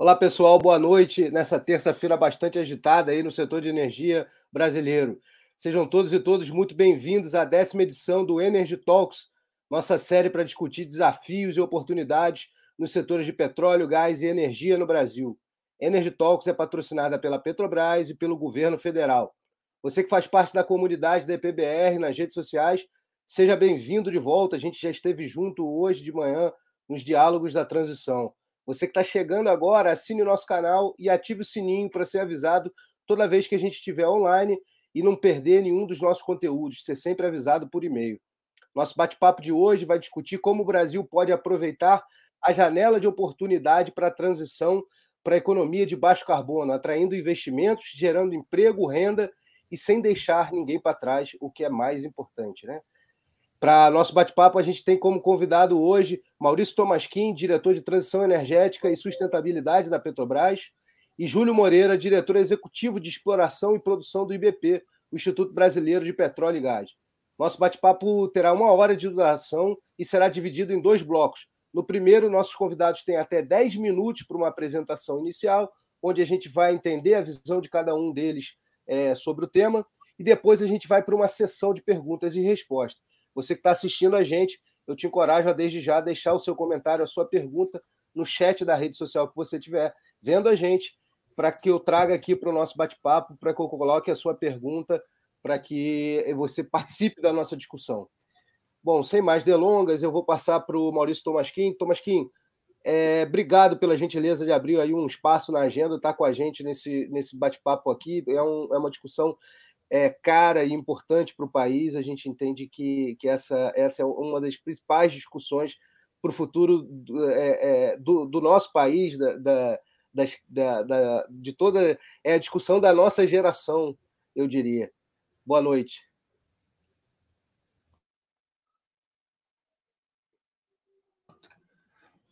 Olá, pessoal, boa noite. Nessa terça-feira bastante agitada aí no setor de energia brasileiro. Sejam todos e todas muito bem-vindos à décima edição do Energy Talks, nossa série para discutir desafios e oportunidades nos setores de petróleo, gás e energia no Brasil. Energy Talks é patrocinada pela Petrobras e pelo governo federal. Você que faz parte da comunidade da EPBR nas redes sociais, seja bem-vindo de volta. A gente já esteve junto hoje de manhã nos diálogos da transição. Você que está chegando agora, assine o nosso canal e ative o sininho para ser avisado toda vez que a gente estiver online e não perder nenhum dos nossos conteúdos, ser sempre avisado por e-mail. Nosso bate-papo de hoje vai discutir como o Brasil pode aproveitar a janela de oportunidade para a transição para a economia de baixo carbono, atraindo investimentos, gerando emprego, renda e sem deixar ninguém para trás, o que é mais importante, né? Para nosso bate-papo, a gente tem como convidado hoje Maurício Tomasquim, diretor de Transição Energética e Sustentabilidade da Petrobras, e Júlio Moreira, diretor executivo de Exploração e Produção do IBP, o Instituto Brasileiro de Petróleo e Gás. Nosso bate-papo terá uma hora de duração e será dividido em dois blocos. No primeiro, nossos convidados têm até 10 minutos para uma apresentação inicial, onde a gente vai entender a visão de cada um deles é, sobre o tema, e depois a gente vai para uma sessão de perguntas e respostas. Você que está assistindo a gente, eu te encorajo a desde já deixar o seu comentário, a sua pergunta no chat da rede social que você estiver vendo a gente, para que eu traga aqui para o nosso bate-papo, para que eu coloque a sua pergunta, para que você participe da nossa discussão. Bom, sem mais delongas, eu vou passar para o Maurício Tomasquim. Tomasquim, é, obrigado pela gentileza de abrir aí um espaço na agenda, estar tá com a gente nesse, nesse bate-papo aqui. É, um, é uma discussão é, cara e importante para o país, a gente entende que, que essa, essa é uma das principais discussões para o futuro do, é, é, do, do, nosso país, da, da, da, da, de toda é a discussão da nossa geração, eu diria. Boa noite.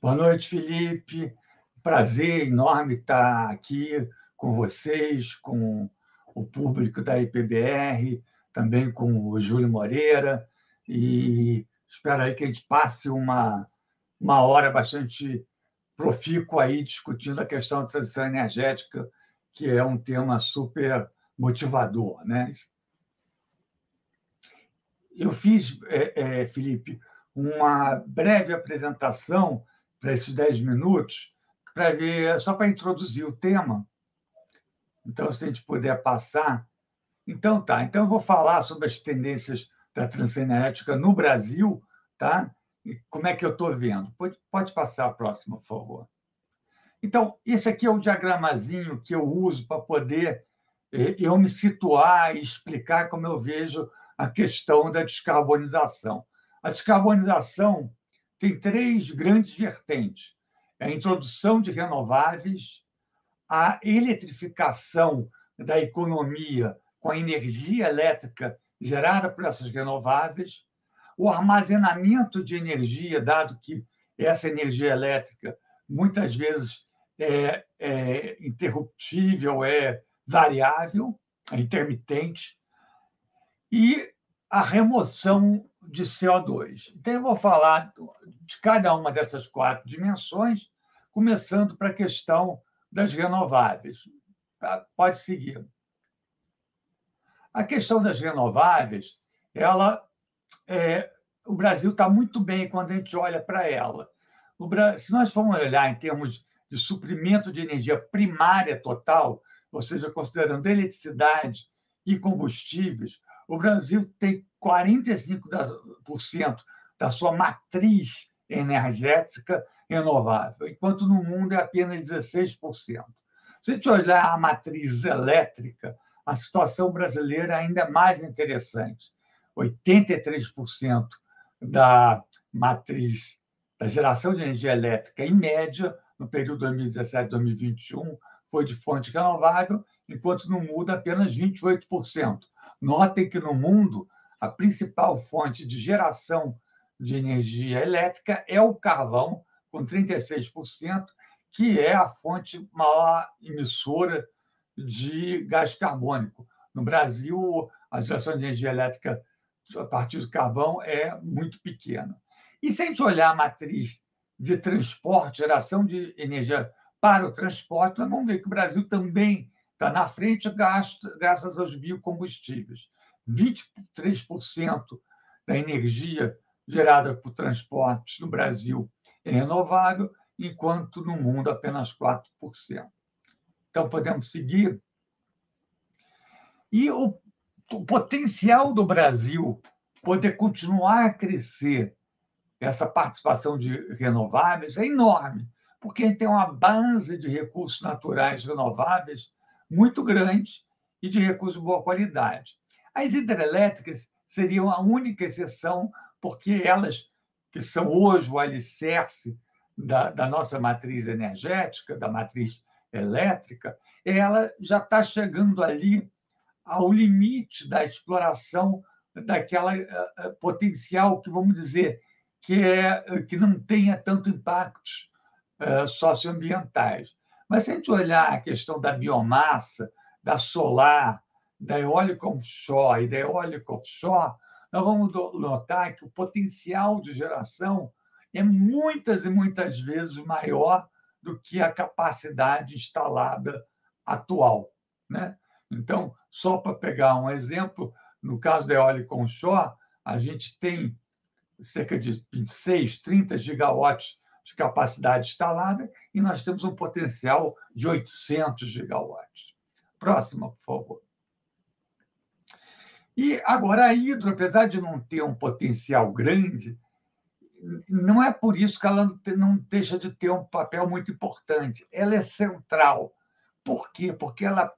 Boa noite, Felipe. Prazer enorme estar aqui com vocês, com o público da IPBR, também com o Júlio Moreira, e espero aí que a gente passe uma, uma hora bastante profícua aí discutindo a questão da transição energética, que é um tema super motivador. Né? Eu fiz, é, é, Felipe, uma breve apresentação para esses dez minutos, para ver, só para introduzir o tema, então, se a gente puder passar. Então, tá. Então, eu vou falar sobre as tendências da transenética no Brasil, tá? E como é que eu estou vendo? Pode, pode passar a próxima, por favor. Então, esse aqui é o diagramazinho que eu uso para poder eh, eu me situar e explicar como eu vejo a questão da descarbonização. A descarbonização tem três grandes vertentes: é a introdução de renováveis, a eletrificação da economia com a energia elétrica gerada por essas renováveis, o armazenamento de energia, dado que essa energia elétrica muitas vezes é, é interruptível, é variável, é intermitente, e a remoção de CO2. Então, eu vou falar de cada uma dessas quatro dimensões, começando para a questão das renováveis. Tá? Pode seguir. A questão das renováveis, ela, é, o Brasil está muito bem quando a gente olha para ela. Brasil, se nós formos olhar em termos de suprimento de energia primária total, ou seja, considerando eletricidade e combustíveis, o Brasil tem 45% da sua matriz energética renovável, enquanto no mundo é apenas 16%. Se a gente olhar a matriz elétrica, a situação brasileira é ainda mais interessante. 83% da matriz da geração de energia elétrica, em média, no período 2017-2021, foi de fonte renovável, enquanto no mundo apenas 28%. Notem que no mundo a principal fonte de geração de energia elétrica é o carvão, com 36%, que é a fonte maior emissora de gás carbônico. No Brasil, a geração de energia elétrica a partir do carvão é muito pequena. E se a gente olhar a matriz de transporte, geração de energia para o transporte, nós vamos ver que o Brasil também está na frente graças aos biocombustíveis. 23% da energia gerada por transportes no Brasil é renovável, enquanto no mundo apenas 4%. Então, podemos seguir. E o, o potencial do Brasil poder continuar a crescer essa participação de renováveis é enorme, porque a gente tem uma base de recursos naturais renováveis muito grande e de recursos de boa qualidade. As hidrelétricas seriam a única exceção, porque elas, que são hoje o alicerce da, da nossa matriz energética, da matriz elétrica, ela já está chegando ali ao limite da exploração daquela uh, potencial que, vamos dizer, que, é, que não tenha tanto impactos socioambientais. Mas se a gente olhar a questão da biomassa, da solar, da eólica offshore e da eólica offshore, nós vamos notar que o potencial de geração é muitas e muitas vezes maior do que a capacidade instalada atual. Né? Então, só para pegar um exemplo, no caso da eólica onshore, a gente tem cerca de 26, 30 gigawatts de capacidade instalada e nós temos um potencial de 800 gigawatts. Próxima, por favor. E agora a hidro, apesar de não ter um potencial grande, não é por isso que ela não deixa de ter um papel muito importante. Ela é central. Por quê? Porque ela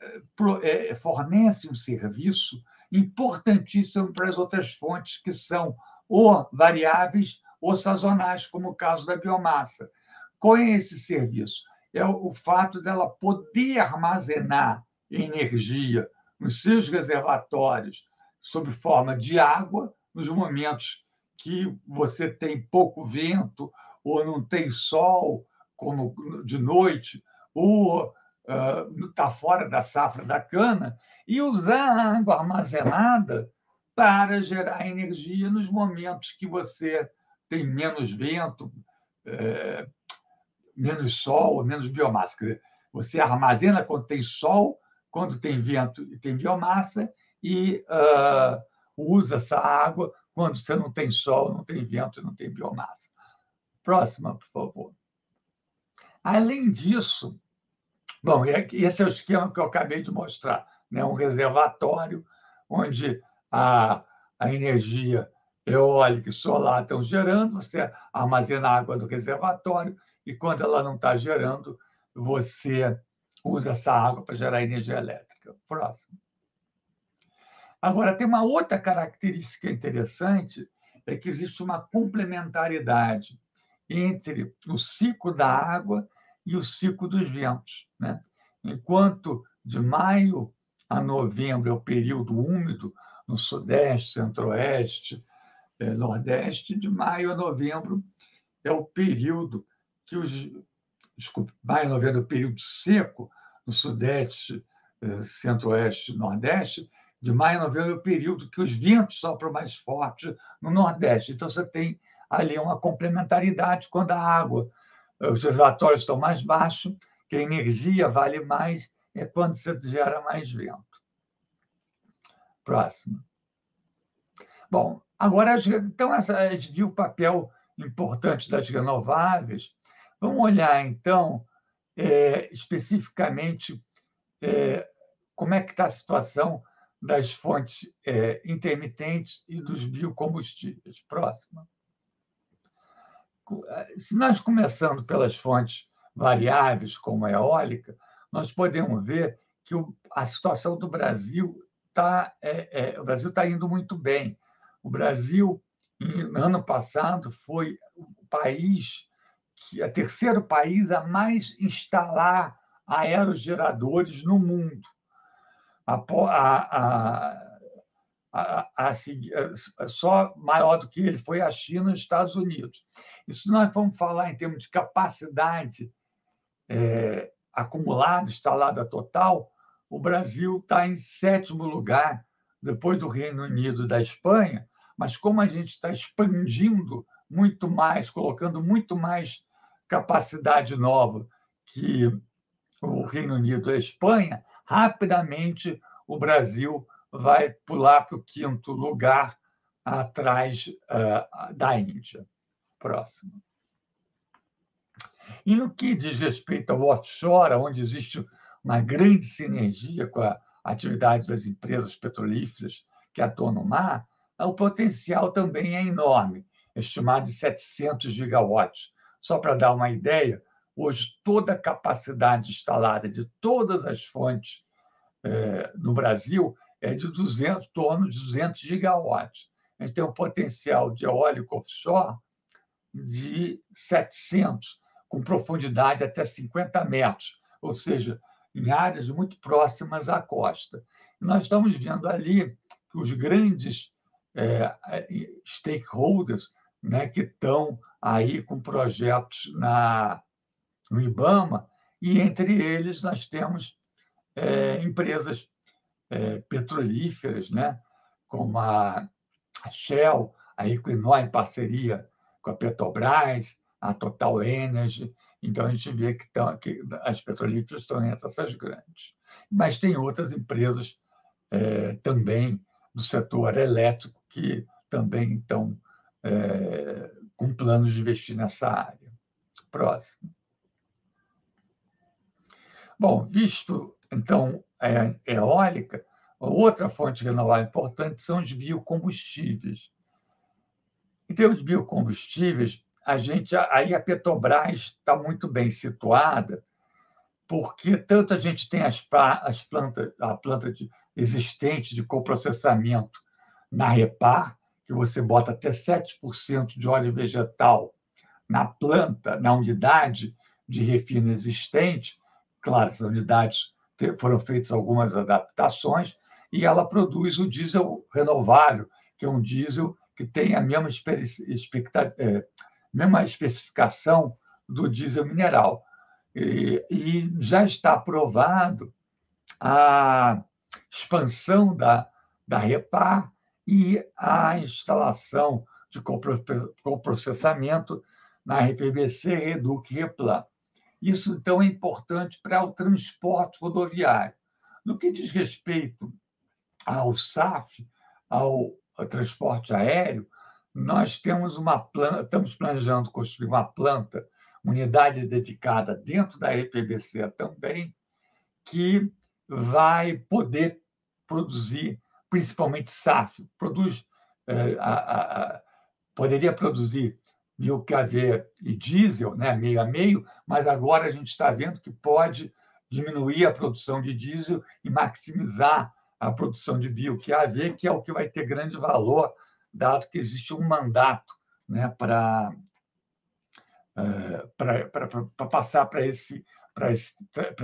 eh, eh, fornece um serviço importantíssimo para as outras fontes, que são ou variáveis ou sazonais, como o caso da biomassa. Qual é esse serviço? É o fato dela poder armazenar energia nos seus reservatórios sob forma de água, nos momentos que você tem pouco vento ou não tem sol, como de noite, ou está uh, fora da safra da cana, e usar a água armazenada para gerar energia nos momentos que você tem menos vento, é, menos sol, menos biomassa. Quer dizer, você armazena quando tem sol, quando tem vento e tem biomassa, e uh, usa essa água quando você não tem sol, não tem vento não tem biomassa. Próxima, por favor. Além disso, bom, esse é o esquema que eu acabei de mostrar, né? um reservatório onde a, a energia eólica e solar estão gerando, você armazena água no reservatório e quando ela não está gerando, você usa essa água para gerar energia elétrica. Próximo. Agora, tem uma outra característica interessante, é que existe uma complementaridade entre o ciclo da água e o ciclo dos ventos. Né? Enquanto de maio a novembro é o período úmido, no Sudeste, Centro-Oeste, eh, Nordeste, de maio a novembro é o período que os. Desculpe, novembro é o período seco no Sudeste, eh, Centro-Oeste, Nordeste, de maio novembro é o período que os ventos sopram mais forte no Nordeste. Então, você tem ali uma complementaridade quando a água, eh, os reservatórios estão mais baixos, que a energia vale mais, é quando você gera mais vento. Próximo. Bom, agora, então, a gente viu o papel importante das renováveis. Vamos olhar, então, é, especificamente é, como é que está a situação das fontes é, intermitentes e dos biocombustíveis. Próxima. Se nós começando pelas fontes variáveis, como a eólica, nós podemos ver que o, a situação do Brasil tá, é, é, o Brasil está indo muito bem. O Brasil, no ano passado, foi país, que é o terceiro país a mais instalar aerogeradores no mundo. A, a, a, só maior do que ele foi a China e os Estados Unidos. Isso nós vamos falar em termos de capacidade é, acumulada, instalada total, o Brasil está em sétimo lugar, depois do Reino Unido e da Espanha, mas como a gente está expandindo muito mais, colocando muito mais capacidade nova que o Reino Unido e a Espanha, rapidamente o Brasil vai pular para o quinto lugar atrás uh, da Índia. Próximo. E no que diz respeito ao offshore, onde existe uma grande sinergia com a atividade das empresas petrolíferas que atuam no mar, o potencial também é enorme, estimado em 700 gigawatts. Só para dar uma ideia, hoje toda a capacidade instalada de todas as fontes eh, no Brasil é de 200, torno de 200 gigawatts. A gente tem um potencial de eólico offshore de 700, com profundidade até 50 metros, ou seja, em áreas muito próximas à costa. nós estamos vendo ali que os grandes é, stakeholders né, que estão aí com projetos na, no IBAMA, e entre eles nós temos é, empresas é, petrolíferas, né, como a, Shell, a Equinor em parceria com a Petrobras, a Total Energy. Então, a gente vê que, tão, que as petrolíferas estão entre essas grandes. Mas tem outras empresas é, também do setor elétrico que também estão é, com planos de investir nessa área. Próximo. Bom, visto, então, a eólica, outra fonte renovável importante são os biocombustíveis. Em termos de biocombustíveis, a gente aí a Petrobras está muito bem situada, porque tanto a gente tem as, as plantas, a planta de, existente de coprocessamento na Repar, que você bota até 7% de óleo vegetal na planta, na unidade de refino existente. Claro, essas unidades foram feitas algumas adaptações e ela produz o diesel renovável, que é um diesel que tem a mesma, é, mesma especificação do diesel mineral. E, e já está aprovado a expansão da, da Repar e a instalação de coprocessamento na RPBC, Reduc e Replan. Isso, então, é importante para o transporte rodoviário. No que diz respeito ao SAF, ao transporte aéreo, nós temos uma planta, estamos planejando construir uma planta, unidade dedicada dentro da RPBC também, que vai poder produzir principalmente SAF, produz, é, a, a, poderia produzir biocavé e diesel, né, meio a meio, mas agora a gente está vendo que pode diminuir a produção de diesel e maximizar a produção de bioQAV, que é o que vai ter grande valor, dado que existe um mandato né, para é, para passar para esse, para esse,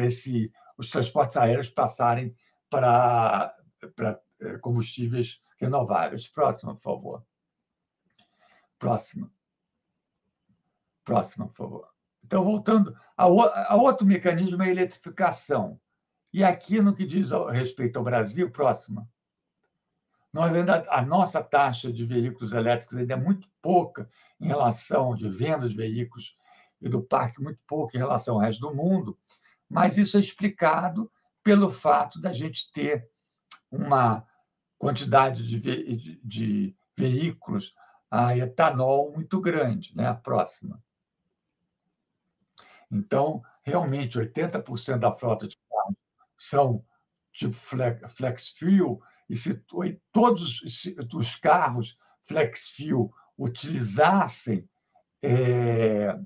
esse, os transportes aéreos passarem para, eh, combustíveis renováveis. Próxima, por favor. Próxima. Próxima, por favor. Então, voltando, a, outro mecanismo é a eletrificação. E aqui, no que diz ao, respeito ao Brasil, próxima, nós ainda, a nossa taxa de veículos elétricos ainda é muito pouca em relação de venda de veículos e do parque, muito pouco em relação ao resto do mundo, mas isso é explicado pelo fato da gente ter uma quantidade de, ve de, de veículos a etanol muito grande, né? a próxima. Então, realmente, 80% da frota de carros são tipo flex fuel, e se todos os carros flex fuel utilizassem é,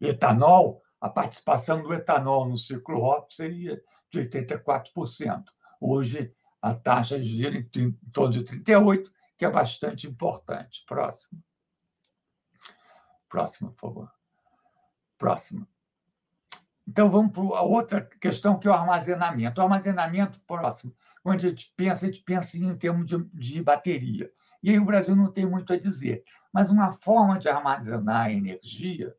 etanol, a participação do etanol no ciclo ROP seria de 84%. Hoje, a taxa gira em, em torno de 38%, que é bastante importante. Próximo. Próxima, por favor. Próxima. Então, vamos para a outra questão, que é o armazenamento. O armazenamento, próximo, quando a gente pensa, a gente pensa em termos de, de bateria. E aí o Brasil não tem muito a dizer. Mas uma forma de armazenar energia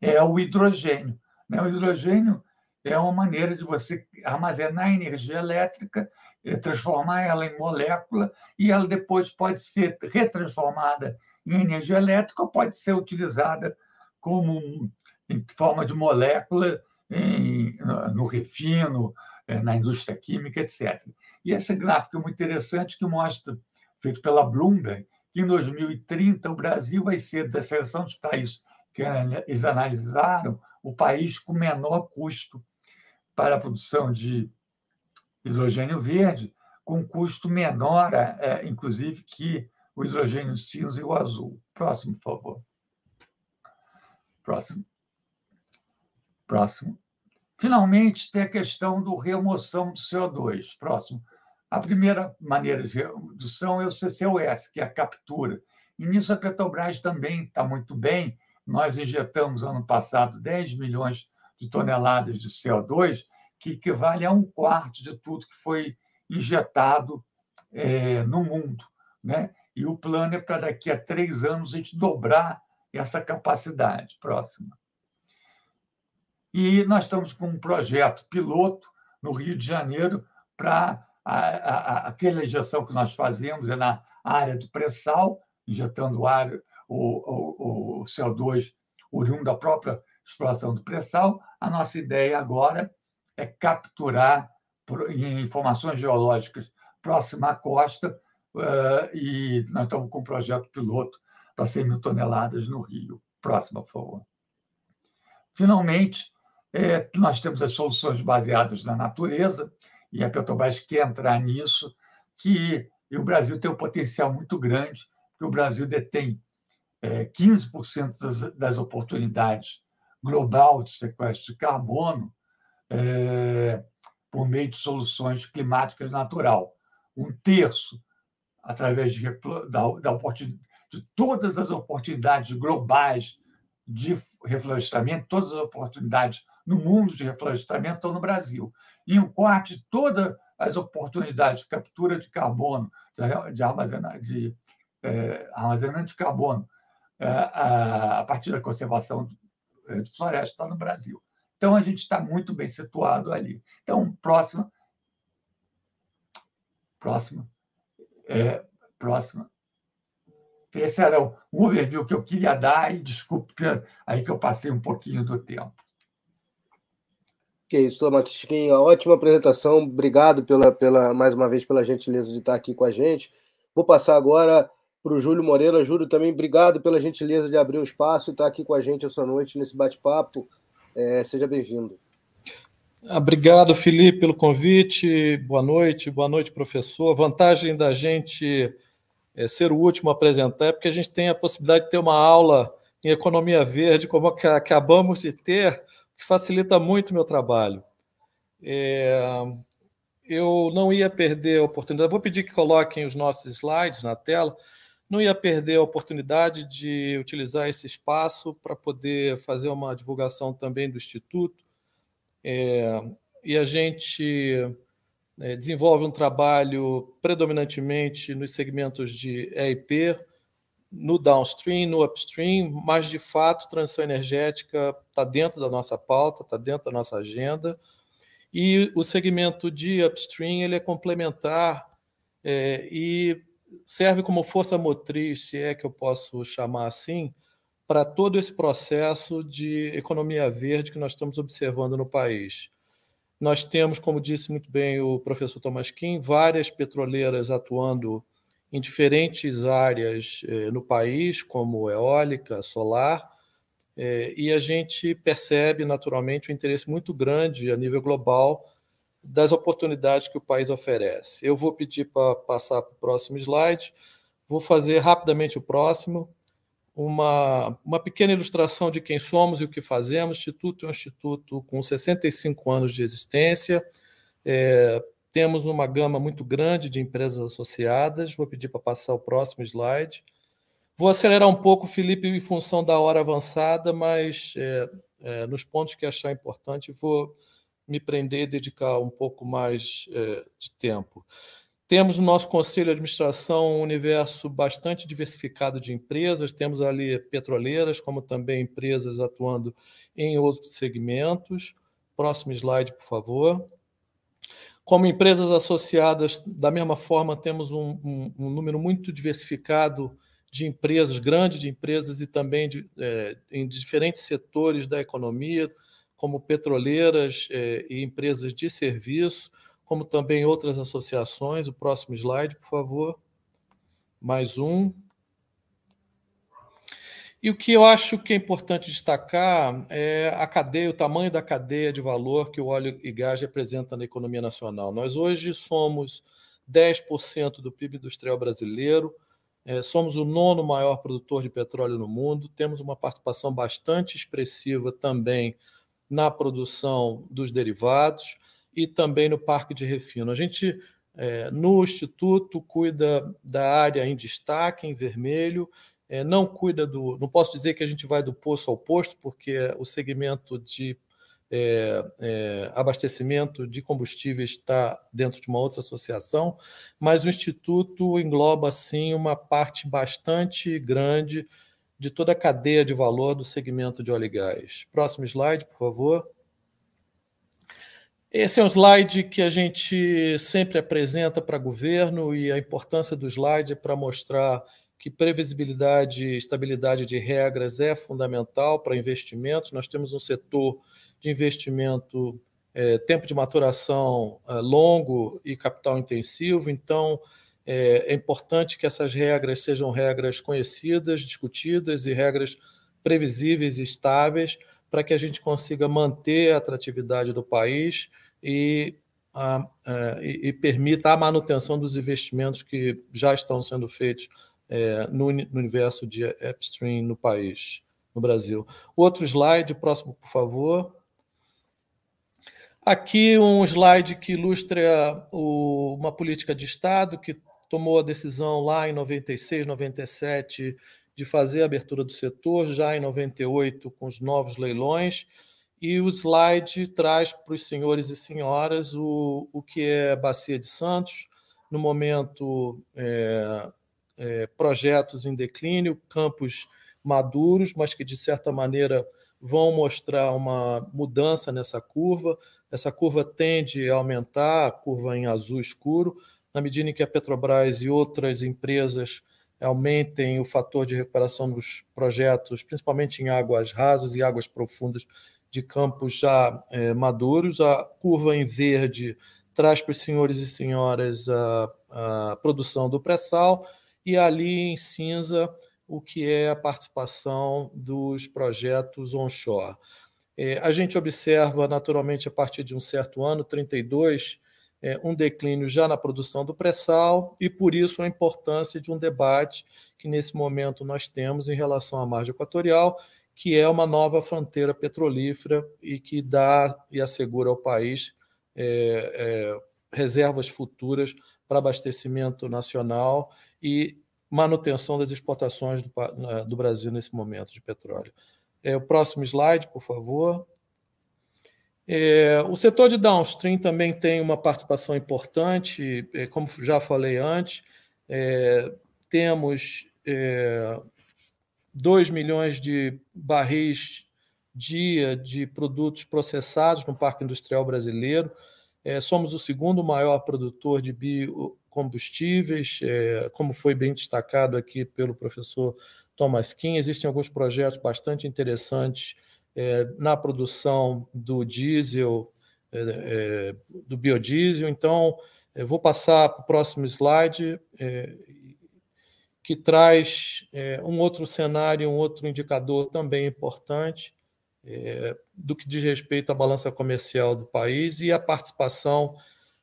é o hidrogênio. Né? O hidrogênio é uma maneira de você armazenar energia elétrica, eh, transformar ela em molécula, e ela depois pode ser retransformada em energia elétrica ou pode ser utilizada como em forma de molécula em, no refino, eh, na indústria química, etc. E esse gráfico é muito interessante que mostra, feito pela Bloomberg, que em 2030 o Brasil vai ser, da seleção dos países que eles analisaram, o país com menor custo para a produção de hidrogênio verde, com custo menor, é, inclusive, que o hidrogênio cinza e o azul. Próximo, por favor. Próximo. Próximo. Finalmente, tem a questão do remoção do CO2. Próximo. A primeira maneira de redução é o CCUS, que é a captura. E nisso a Petrobras também está muito bem. Nós injetamos, ano passado, 10 milhões de toneladas de CO2, que equivale a um quarto de tudo que foi injetado é, no mundo. Né? E o plano é para daqui a três anos a gente dobrar essa capacidade. Próxima. E nós estamos com um projeto piloto no Rio de Janeiro para aquela injeção que nós fazemos é na área do pré-sal, injetando ar, o, o, o CO2 oriundo da própria exploração do pré-sal. A nossa ideia agora é capturar informações geológicas próxima à costa uh, e nós estamos com um projeto piloto para 100 mil toneladas no Rio. Próxima, por favor. Finalmente, é, nós temos as soluções baseadas na natureza, e a Petrobras quer entrar nisso, que o Brasil tem um potencial muito grande, que o Brasil detém é, 15% das, das oportunidades global de sequestro de carbono é, por meio de soluções climáticas natural. Um terço através de, da, da de todas as oportunidades globais de reflorestamento, todas as oportunidades no mundo de reflorestamento estão no Brasil. E um quarto de todas as oportunidades de captura de carbono, de, armazenar, de é, armazenamento de carbono é, a, a, partir da conservação de, floresta está no Brasil. Então, a gente está muito bem situado ali. Então, próxima. Próxima. É, próxima. Esse era o overview que eu queria dar, e desculpe aí que eu passei um pouquinho do tempo. Que isso, Tomaquinha, ótima apresentação. Obrigado pela, pela, mais uma vez pela gentileza de estar aqui com a gente. Vou passar agora para o Júlio Moreira. Júlio, também obrigado pela gentileza de abrir o espaço e estar aqui com a gente essa noite nesse bate-papo. É, seja bem-vindo. Obrigado, Felipe, pelo convite. Boa noite, boa noite, professor. A vantagem da gente é, ser o último a apresentar é porque a gente tem a possibilidade de ter uma aula em economia verde, como acabamos de ter, que facilita muito o meu trabalho. É, eu não ia perder a oportunidade, vou pedir que coloquem os nossos slides na tela, não ia perder a oportunidade de utilizar esse espaço para poder fazer uma divulgação também do Instituto. É, e a gente é, desenvolve um trabalho predominantemente nos segmentos de EIP, no downstream, no upstream, mas de fato transição energética está dentro da nossa pauta, está dentro da nossa agenda. E o segmento de upstream ele é complementar é, e serve como força motriz, se é que eu posso chamar assim, para todo esse processo de economia verde que nós estamos observando no país. Nós temos, como disse muito bem o professor Thomas Kim, várias petroleiras atuando em diferentes áreas eh, no país, como eólica, solar, eh, e a gente percebe naturalmente um interesse muito grande a nível global das oportunidades que o país oferece. Eu vou pedir para passar para o próximo slide, vou fazer rapidamente o próximo, uma, uma pequena ilustração de quem somos e o que fazemos. O Instituto é um instituto com 65 anos de existência, é, temos uma gama muito grande de empresas associadas. Vou pedir para passar o próximo slide. Vou acelerar um pouco, Felipe, em função da hora avançada, mas é, é, nos pontos que achar importante, vou me prender e dedicar um pouco mais é, de tempo. Temos no nosso conselho de administração um universo bastante diversificado de empresas, temos ali petroleiras, como também empresas atuando em outros segmentos. Próximo slide, por favor. Como empresas associadas, da mesma forma, temos um, um, um número muito diversificado de empresas, grandes de empresas e também de, é, em diferentes setores da economia, como petroleiras é, e empresas de serviço, como também outras associações. O próximo slide, por favor. Mais um. E o que eu acho que é importante destacar é a cadeia, o tamanho da cadeia de valor que o óleo e gás representa na economia nacional. Nós hoje somos 10% do PIB industrial brasileiro, é, somos o nono maior produtor de petróleo no mundo, temos uma participação bastante expressiva também na produção dos derivados e também no parque de refino. A gente, é, no Instituto, cuida da área em destaque, em vermelho, é, não cuida do. Não posso dizer que a gente vai do poço ao posto, porque o segmento de é, é, abastecimento de combustíveis está dentro de uma outra associação, mas o Instituto engloba, sim, uma parte bastante grande de toda a cadeia de valor do segmento de óleo e gás. Próximo slide, por favor. Esse é um slide que a gente sempre apresenta para governo e a importância do slide é para mostrar que previsibilidade e estabilidade de regras é fundamental para investimentos. Nós temos um setor de investimento, é, tempo de maturação é, longo e capital intensivo, então é, é importante que essas regras sejam regras conhecidas, discutidas e regras previsíveis e estáveis para que a gente consiga manter a atratividade do país e, a, a, e, e permita a manutenção dos investimentos que já estão sendo feitos é, no, no, universo de upstream no país, no Brasil. Outro slide, próximo, por favor. Aqui um slide que ilustra o, uma política de Estado que tomou a decisão lá em 96, 97 de fazer a abertura do setor, já em 98 com os novos leilões, e o slide traz para os senhores e senhoras o, o que é Bacia de Santos, no momento é, é, projetos em declínio, campos maduros, mas que de certa maneira vão mostrar uma mudança nessa curva. Essa curva tende a aumentar, a curva em azul escuro, na medida em que a Petrobras e outras empresas aumentem o fator de recuperação dos projetos, principalmente em águas rasas e águas profundas de campos já é, maduros. A curva em verde traz para os senhores e senhoras a, a produção do pré-sal e ali em cinza o que é a participação dos projetos onshore. É, a gente observa, naturalmente, a partir de um certo ano, 32, é, um declínio já na produção do pré-sal e, por isso, a importância de um debate que, nesse momento, nós temos em relação à margem equatorial, que é uma nova fronteira petrolífera e que dá e assegura ao país é, é, reservas futuras para abastecimento nacional e manutenção das exportações do, do Brasil nesse momento de petróleo. É, o próximo slide, por favor. É, o setor de downstream também tem uma participação importante, é, como já falei antes, é, temos é, 2 milhões de barris dia de produtos processados no Parque Industrial Brasileiro. É, somos o segundo maior produtor de bio, combustíveis, é, como foi bem destacado aqui pelo professor Thomas Kim, existem alguns projetos bastante interessantes na produção do diesel, é, é do biodiesel. Então, vou passar para o próximo slide, é, que traz é, um outro cenário, um outro indicador também importante do que diz respeito à balança comercial do país e a participação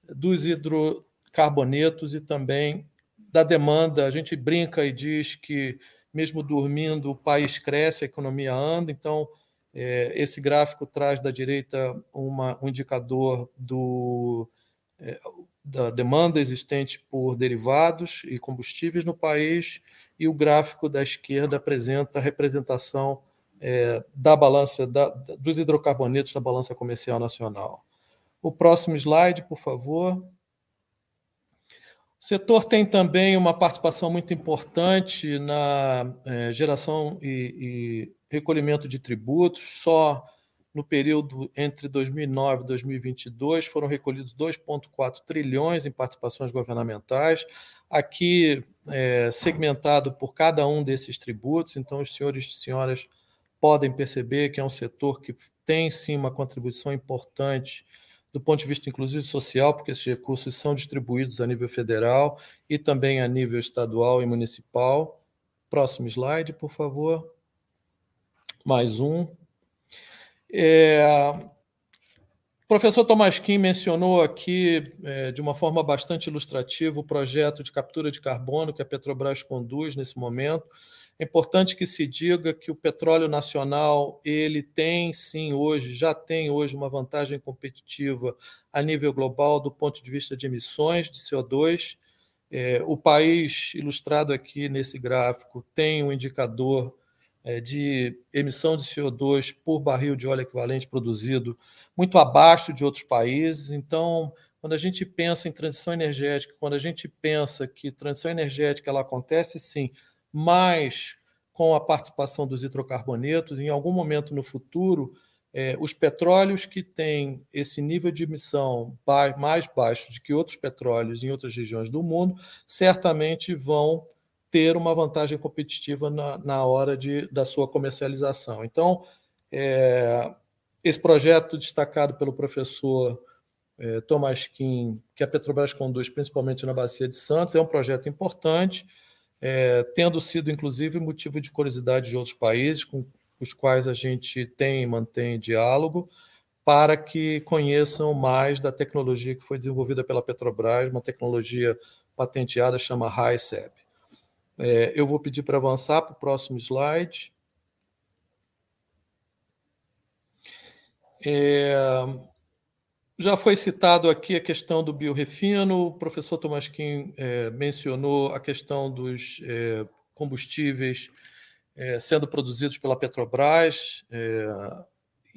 dos hidro, carbonetos e também da demanda. A gente brinca e diz que, mesmo dormindo, o país cresce, a economia anda. Então, é, esse gráfico traz da direita uma, um indicador do, é, da demanda existente por derivados e combustíveis no país, e o gráfico da esquerda apresenta a representação é, da balança da, dos hidrocarbonetos da balança comercial nacional. O próximo slide, por favor. O setor tem também uma participação muito importante na é, geração e, e recolhimento de tributos. Só no período entre 2009 e 2022 foram recolhidos 2,4 trilhões em participações governamentais, aqui é, segmentado por cada um desses tributos. Então, os senhores e senhoras podem perceber que é um setor que tem sim uma contribuição importante do ponto de vista inclusive social, porque esses recursos são distribuídos a nível federal e também a nível estadual e municipal. Próximo slide, por favor. Mais um. É, o professor Tomás Kim mencionou aqui, é, de uma forma bastante ilustrativa, o projeto de captura de carbono que a Petrobras conduz nesse momento. É importante que se diga que o petróleo nacional ele tem sim hoje, já tem hoje uma vantagem competitiva a nível global do ponto de vista de emissões de CO2. É, o país ilustrado aqui nesse gráfico tem um indicador é, de emissão de CO2 por barril de óleo equivalente produzido muito abaixo de outros países. Então, quando a gente pensa em transição energética, quando a gente pensa que transição energética ela acontece sim, mas com a participação dos hidrocarbonetos, em algum momento no futuro, é, os petróleos que têm esse nível de emissão mais baixo do que outros petróleos em outras regiões do mundo, certamente vão ter uma vantagem competitiva na, na hora de, da sua comercialização. Então, é, esse projeto destacado pelo professor Tomás Kim, que a Petrobras conduz principalmente na Bacia de Santos, é um projeto importante, é, tendo sido inclusive motivo de curiosidade de outros países com os quais a gente tem e mantém diálogo, para que conheçam mais da tecnologia que foi desenvolvida pela Petrobras, uma tecnologia patenteada chama HICEP. É, eu vou pedir para avançar para o próximo slide. É, já foi citado aqui a questão do biorefino, o professor Tomasquim é, mencionou a questão dos é, combustíveis é, sendo produzidos pela Petrobras é,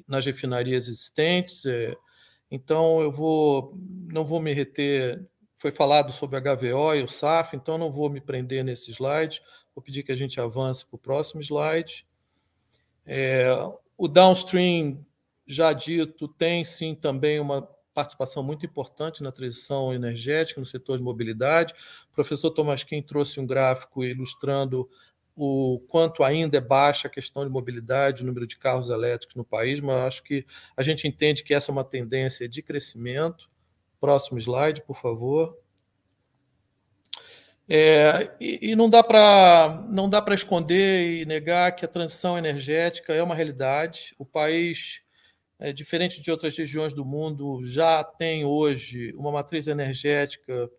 nas refinarias existentes. É, então, eu vou, não vou me reter foi falado sobre a HVO e o SAF, então não vou me prender nesse slide. Vou pedir que a gente avance para o próximo slide. É, o downstream, já dito, tem sim também uma participação muito importante na transição energética no setor de mobilidade. O professor Thomas Kim trouxe um gráfico ilustrando o quanto ainda é baixa a questão de mobilidade, o número de carros elétricos no país, mas acho que a gente entende que essa é uma tendência de crescimento. Próximo slide, por favor. É, e, e, não dá para não dá para esconder e negar que a transição energética é uma realidade. O país, é, diferente de outras regiões do mundo, já tem hoje uma matriz energética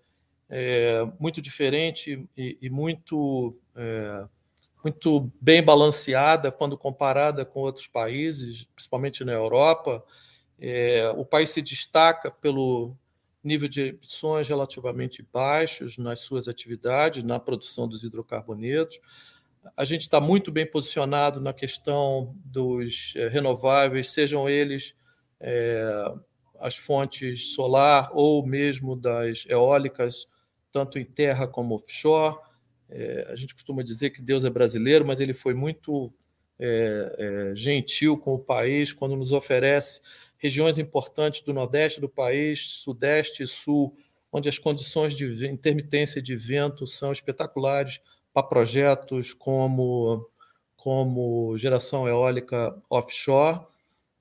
é, muito diferente e, e muito é, muito bem balanceada quando comparada com outros países, principalmente na Europa. É, o país se destaca pelo nível de emissões relativamente baixos nas suas atividades, na produção dos hidrocarbonetos. A gente está muito bem posicionado na questão dos eh, renováveis, sejam eles é, as fontes solar ou mesmo das eólicas, tanto em terra como offshore. É, a gente costuma dizer que Deus é brasileiro, mas ele foi muito é, gentil com o país quando nos oferece regiões importantes do nordeste do país, sudeste e sul, onde as condições de intermitência de vento são espetaculares para projetos como, como geração eólica offshore.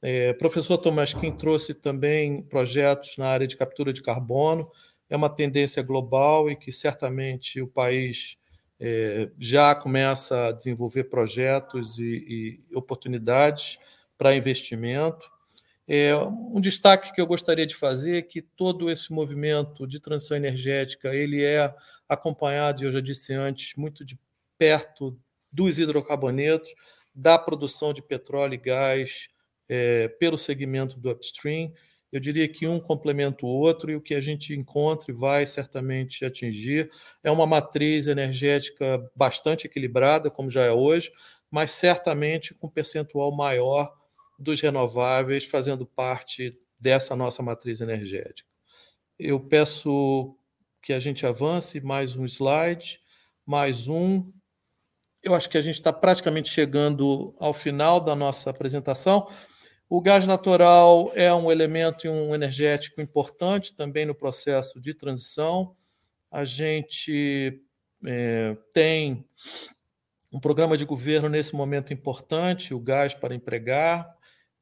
É, professor Tomás Kim trouxe também projetos na área de captura de carbono. É uma tendência global e que certamente o país é, já começa a desenvolver projetos e, e oportunidades para investimento. É, um destaque que eu gostaria de fazer é que todo esse movimento de transição energética ele é acompanhado, eu já disse antes, muito de perto dos hidrocarbonetos, da produção de petróleo e gás é, pelo segmento do upstream. Eu diria que um complementa o outro e o que a gente encontra e vai certamente atingir é uma matriz energética bastante equilibrada, como já é hoje, mas certamente com percentual maior dos renováveis fazendo parte dessa nossa matriz energética. Eu peço que a gente avance mais um slide, mais um. Eu acho que a gente está praticamente chegando ao final da nossa apresentação. O gás natural é um elemento e um energético importante também no processo de transição. A gente é, tem um programa de governo nesse momento importante, o gás para empregar.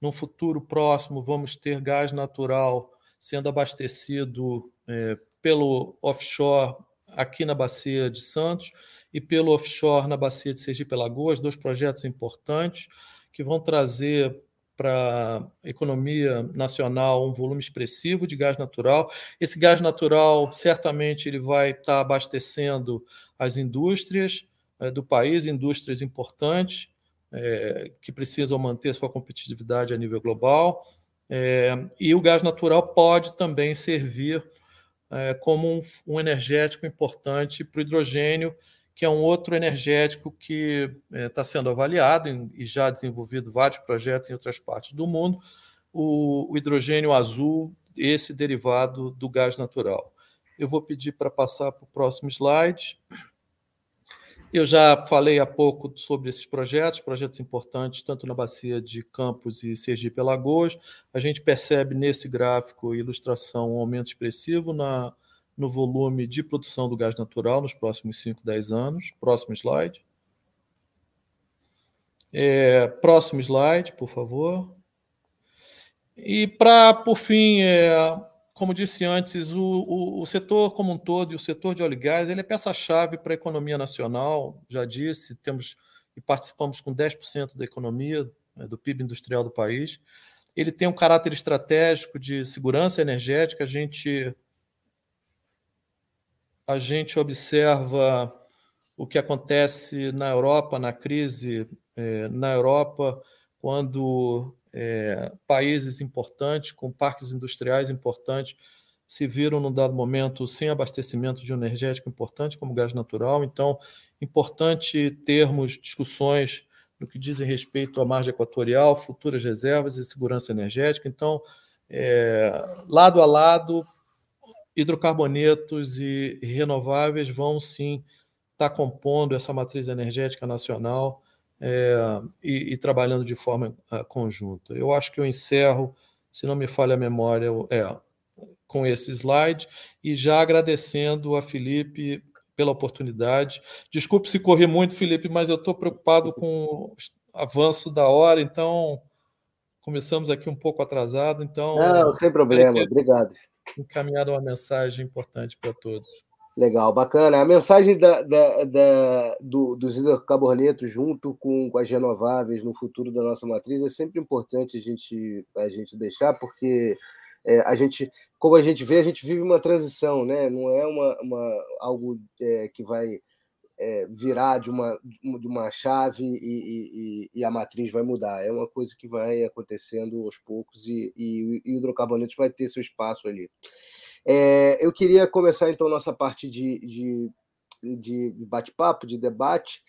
No futuro próximo, vamos ter gás natural sendo abastecido é, pelo offshore aqui na Bacia de Santos e pelo offshore na Bacia de Sergipe Lagoas, dois projetos importantes que vão trazer para a economia nacional um volume expressivo de gás natural. Esse gás natural certamente ele vai estar abastecendo as indústrias é, do país, indústrias importantes é, que precisam manter sua competitividade a nível global. É, e o gás natural pode também servir é, como um, um energético importante para o hidrogênio que é um outro energético que está é, sendo avaliado em, e já desenvolvido vários projetos em outras partes do mundo, o, o hidrogênio azul, esse derivado do gás natural. Eu vou pedir para passar para o próximo slide. Eu já falei há pouco sobre esses projetos, projetos importantes, tanto na bacia de Campos e Sergipe Alagoas. A gente percebe nesse gráfico ilustração um aumento expressivo na, no volume de produção do gás natural nos próximos 5, 10 anos. Próximo slide. É, próximo slide, por favor. E para, por fim, é, como disse antes, o, o, o, setor como um todo e o setor de óleo e gás ele é peça-chave para a economia nacional. Já disse, temos e participamos com 10% da economia, né, do PIB industrial do país. Ele tem um caráter estratégico de segurança energética. A gente a gente observa o que acontece na Europa, na crise é, na Europa, quando é, países importantes, com parques industriais importantes, se viram, num dado momento, sem abastecimento de um energético importante, como gás natural. Então, importante termos discussões no que dizem respeito à margem equatorial, futuras reservas e segurança energética. Então, é, lado a lado, hidrocarbonetos e renováveis vão sim estar compondo essa matriz energética nacional é, e, e, trabalhando de forma uh, conjunta. Eu acho que eu encerro, se não me falha a memória, é, com esse slide e já agradecendo a Felipe pela oportunidade. Desculpe se corri muito, Felipe, mas eu estou preocupado com o avanço da hora, então começamos aqui um pouco atrasado. Então, não, sem problema, obrigado encaminhado uma mensagem importante para todos. Legal, bacana. A mensagem da, da, da, do, dos hidrocarbonetos junto com, com, as renováveis no futuro da nossa matriz é sempre importante a gente, a gente deixar, porque é, a gente, como a gente vê, a gente vive uma transição, né? não é uma, uma, algo é, que vai é, virar de uma, de uma chave e, e, e, a matriz vai mudar. É uma coisa que vai acontecendo aos poucos e, o hidrocarbonetos vai ter seu espaço ali. É, eu queria começar então nossa parte de, de, de bate-papo, de debate,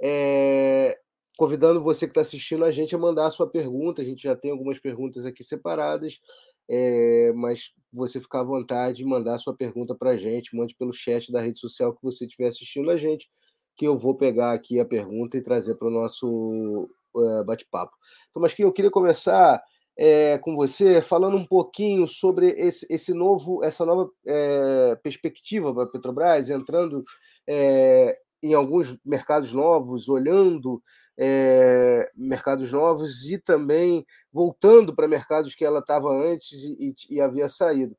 é, convidando você que está assistindo a gente a mandar a sua pergunta. A gente já tem algumas perguntas aqui separadas é, mas você ficar à vontade de mandar sua pergunta para a gente, mande pelo chat da rede social que você estiver assistindo a gente, que eu vou pegar aqui a pergunta e trazer para o nosso uh, bate-papo. Então, mas que eu queria começar é, com você falando um pouquinho sobre esse, esse novo, essa nova é, perspectiva para a Petrobras, entrando é, em alguns mercados novos, olhando mercados novos e também voltando para mercados que ela estava antes e, e, havia saído.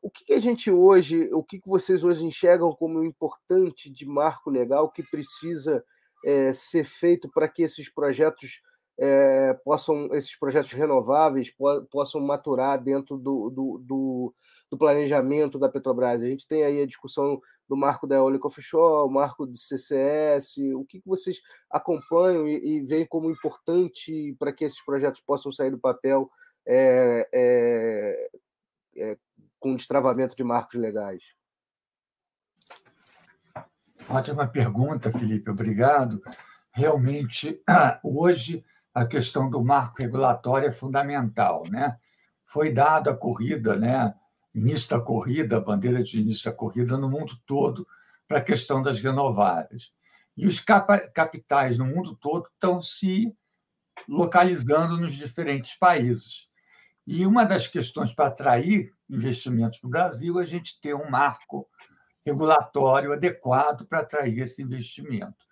O que, que, a gente hoje, o que, que vocês hoje enxergam como importante de marco legal que precisa ser feito para que esses projetos é, possam, esses projetos renováveis po possam maturar dentro do, do, do, do, planejamento da Petrobras. A gente tem aí a discussão do marco da eólica offshore, o marco do CCS, o que, que vocês acompanham e, e veem como importante para que esses projetos possam sair do papel é, é, é, com destravamento de marcos legais? Ótima pergunta, Felipe, obrigado. Realmente, hoje, a questão do marco regulatório é fundamental. Né? Foi dada a corrida, né? início da corrida, a bandeira de início da corrida no mundo todo para a questão das renováveis. E os capitais no mundo todo estão se localizando nos diferentes países. E uma das questões para atrair investimentos no Brasil é a gente ter um marco regulatório adequado para atrair esse investimento.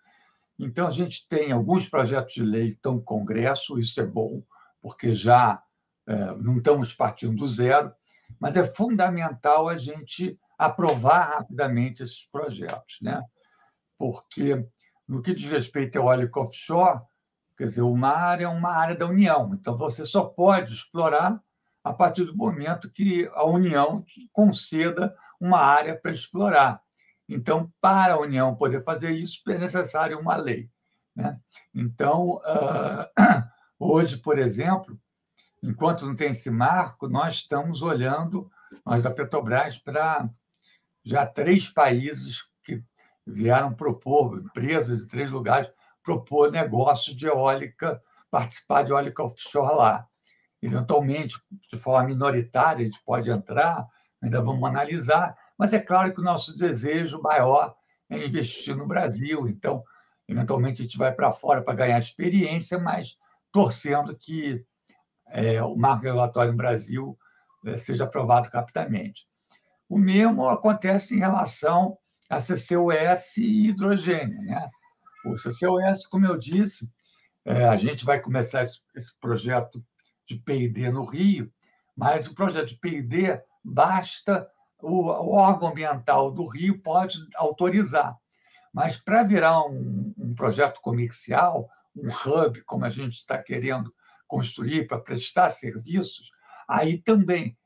Então, a gente tem alguns projetos de lei que estão no Congresso, isso é bom, porque já é, não estamos partindo do zero, mas é fundamental a gente aprovar rapidamente esses projetos, né? porque no que diz respeito ao óleo offshore, quer dizer, o mar é uma área da União, então você só pode explorar a partir do momento que a União conceda uma área para explorar. Então, para a União poder fazer isso, é necessário uma lei. Né? Então, hoje, por exemplo, enquanto não tem esse marco, nós estamos olhando, nós da Petrobras, para já três países que vieram propor, empresas de três lugares, propor negócio de eólica, participar de eólica offshore lá. Eventualmente, de forma minoritária, a gente pode entrar, ainda vamos analisar, mas é claro que o nosso desejo maior é investir no Brasil. Então, eventualmente, a gente vai para fora para ganhar experiência, mas torcendo que é, o marco regulatório no Brasil é, seja aprovado rapidamente. O mesmo acontece em relação a CCUS e hidrogênio. Né? O CCUS, como eu disse, é, a gente vai começar esse, esse projeto de P&D no Rio, mas o projeto de P&D basta o, o, órgão ambiental do Rio pode autorizar. Mas para virar um, um projeto comercial, um hub, como a gente está querendo construir para prestar serviços, aí também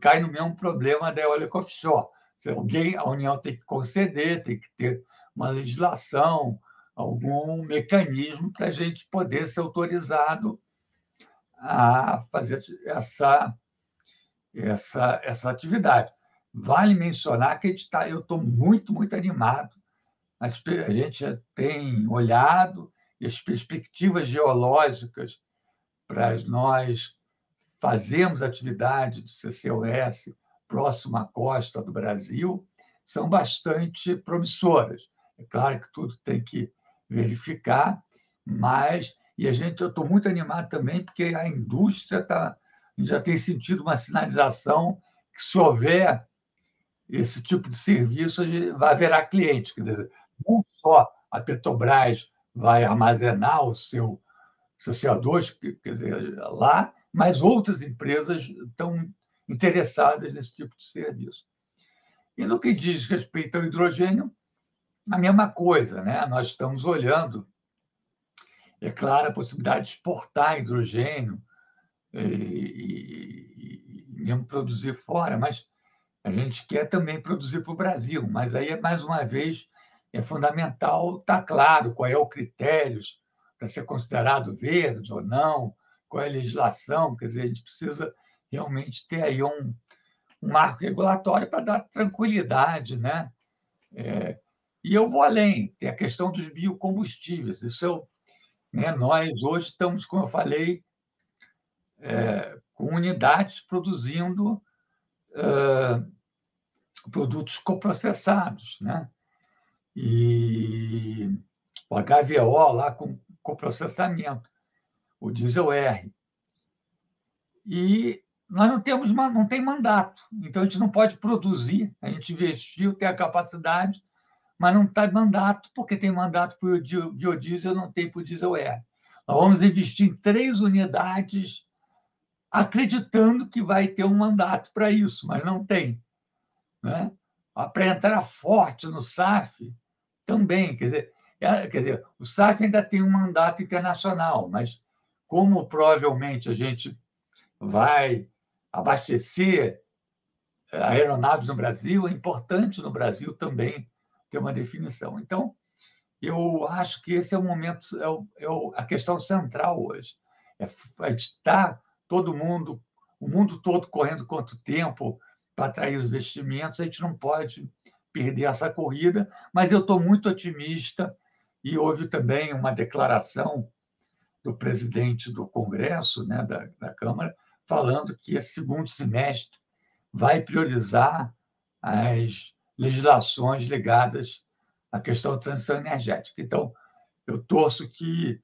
cai no mesmo problema da eólica offshore. Se alguém, a União tem que conceder, tem que ter uma legislação, algum mecanismo para a gente poder ser autorizado a fazer essa, essa, essa atividade. Vale mencionar que tá, eu estou muito, muito animado. A gente já tem olhado e as perspectivas geológicas para nós fazermos atividade de CCUS próximo à costa do Brasil são bastante promissoras. É claro que tudo tem que verificar, mas e a gente eu estou muito animado também porque a indústria tá já tem sentido uma sinalização que se houver esse tipo de serviço vai haverá cliente, quer dizer, não só a Petrobras vai armazenar o seu, seu CO2, quer dizer, lá, mas outras empresas estão interessadas nesse tipo de serviço. E no que diz respeito ao hidrogênio, a mesma coisa, né? Nós estamos olhando, é claro, a possibilidade de exportar hidrogênio e, e, e mesmo produzir fora, mas a gente quer também produzir para o Brasil. Mas aí, mais uma vez, é fundamental estar tá claro qual é o critério para ser considerado verde ou não, qual é a legislação, quer dizer, a gente precisa realmente ter aí um, um marco regulatório para dar tranquilidade, né? É, e eu vou além, tem a questão dos biocombustíveis. Isso eu, né, nós hoje estamos, como eu falei, é, com unidades produzindo uh, produtos coprocessados, né? E o HVO lá com coprocessamento, o diesel R. E nós não temos não tem mandato, então a gente não pode produzir. A gente investiu, tem a capacidade, mas não está mandato, porque tem mandato para o biodiesel, não tem para o diesel R. Nós vamos investir em três unidades, acreditando que vai ter um mandato para isso, mas não tem. Né? Para entrar forte no SAF, também. Quer dizer, é, quer dizer, o SAF ainda tem um mandato internacional, mas como provavelmente a gente vai abastecer eh, aeronaves no Brasil, é importante no Brasil também ter uma definição. Então, eu acho que esse é o momento, é, o, é a questão central hoje. É, a está todo mundo, o mundo todo correndo contra o tempo para atrair os investimentos, a gente não pode perder essa corrida, mas eu estou muito otimista e houve também uma declaração do presidente do Congresso, né, da, da Câmara, falando que esse segundo semestre vai priorizar as legislações ligadas à questão da transição energética. Então, eu torço que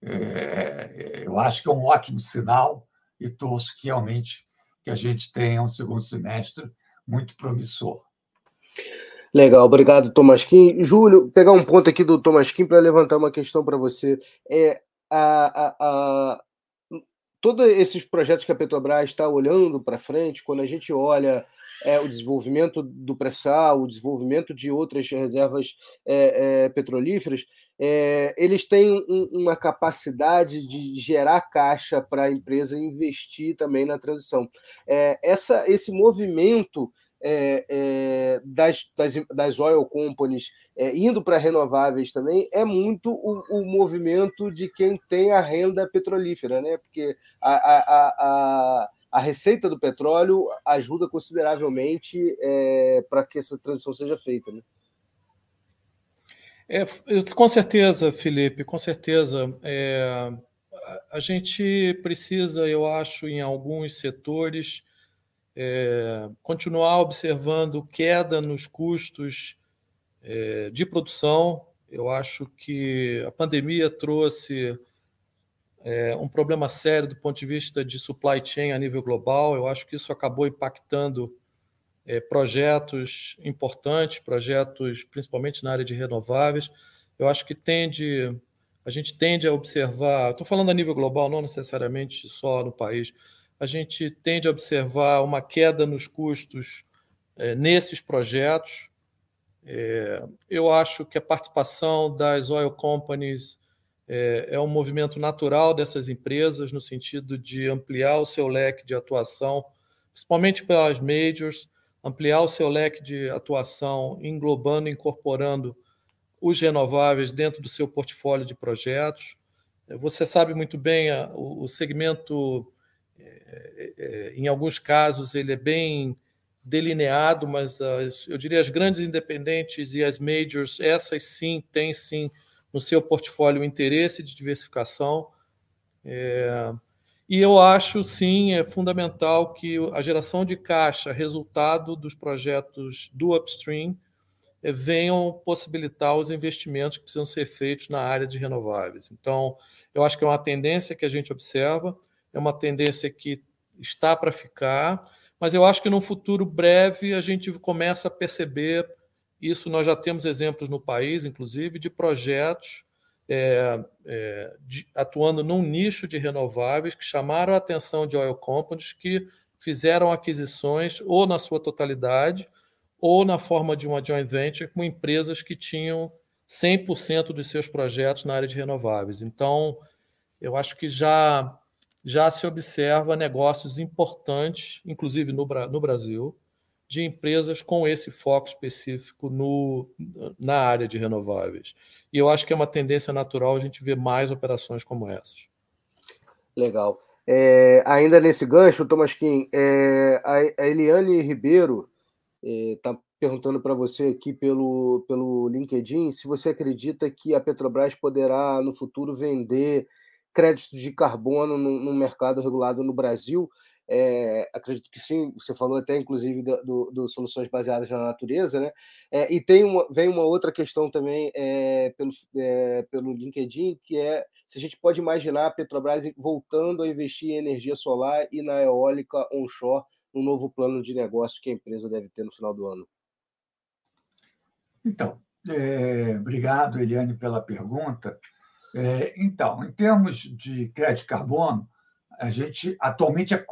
é, eu acho que é um ótimo sinal e torço que realmente que a gente tenha um segundo semestre muito promissor. Legal, obrigado, Thomas Kim. Júlio, pegar um ponto aqui do Thomas Kim para levantar uma questão para você. É, a, a, a, todos esses projetos que a Petrobras está olhando para frente, quando a gente olha é, o desenvolvimento do pré-sal, o desenvolvimento de outras reservas é, é, petrolíferas, é, eles têm um, uma capacidade de gerar caixa para a empresa investir também na transição. É, essa, esse movimento é, é, das, das, das, oil companies é, indo para renováveis também é muito o, o, movimento de quem tem a renda petrolífera, né? Porque a, a, a, a receita do petróleo ajuda consideravelmente é, para que essa transição seja feita, né? É, com certeza, Felipe, com certeza. É, a gente precisa, eu acho, em alguns setores, é, continuar observando queda nos custos é, de produção. Eu acho que a pandemia trouxe é, um problema sério do ponto de vista de supply chain a nível global. Eu acho que isso acabou impactando é, projetos importantes, projetos principalmente na área de renováveis. Eu acho que tende, a gente tende a observar, estou falando a nível global, não necessariamente só no país, a gente tende a observar uma queda nos custos é, nesses projetos. É, eu acho que a participação das oil companies é, é, um movimento natural dessas empresas, no sentido de ampliar o seu leque de atuação, principalmente pelas majors, ampliar o seu leque de atuação, englobando, incorporando os renováveis dentro do seu portfólio de projetos. Você sabe muito bem, o segmento é, é, em alguns casos ele é bem delineado, mas as, eu diria as grandes independentes e as majors, essas sim têm sim no seu portfólio interesse de diversificação. É, e eu acho sim é fundamental que a geração de caixa, resultado dos projetos do upstream, é, venham possibilitar os investimentos que precisam ser feitos na área de renováveis. Então, eu acho que é uma tendência que a gente observa é uma tendência que está para ficar, mas eu acho que no futuro breve a gente começa a perceber isso. Nós já temos exemplos no país, inclusive, de projetos é, é, de, atuando num nicho de renováveis que chamaram a atenção de oil companies que fizeram aquisições ou na sua totalidade ou na forma de uma joint venture com empresas que tinham 100% dos seus projetos na área de renováveis. Então, eu acho que já já se observa negócios importantes, inclusive no, no Brasil, de empresas com esse foco específico no, na área de renováveis. E eu acho que é uma tendência natural a gente ver mais operações como essas. Legal. É, ainda nesse gancho, Thomas Kim, é, a, Eliane Ribeiro está é, perguntando para você aqui pelo, pelo LinkedIn se você acredita que a Petrobras poderá, no futuro, vender créditos de carbono no, no mercado regulado no Brasil. É, acredito que sim, você falou até inclusive do, do, do soluções baseadas na natureza, né? É, e tem uma, vem uma outra questão também é, pelo, é, pelo LinkedIn, que é se a gente pode imaginar a Petrobras voltando a investir em energia solar e na eólica onshore, um novo plano de negócio que a empresa deve ter no final do ano. Então, é, obrigado, Eliane, pela pergunta. É, então, em termos de crédito carbono, a gente atualmente é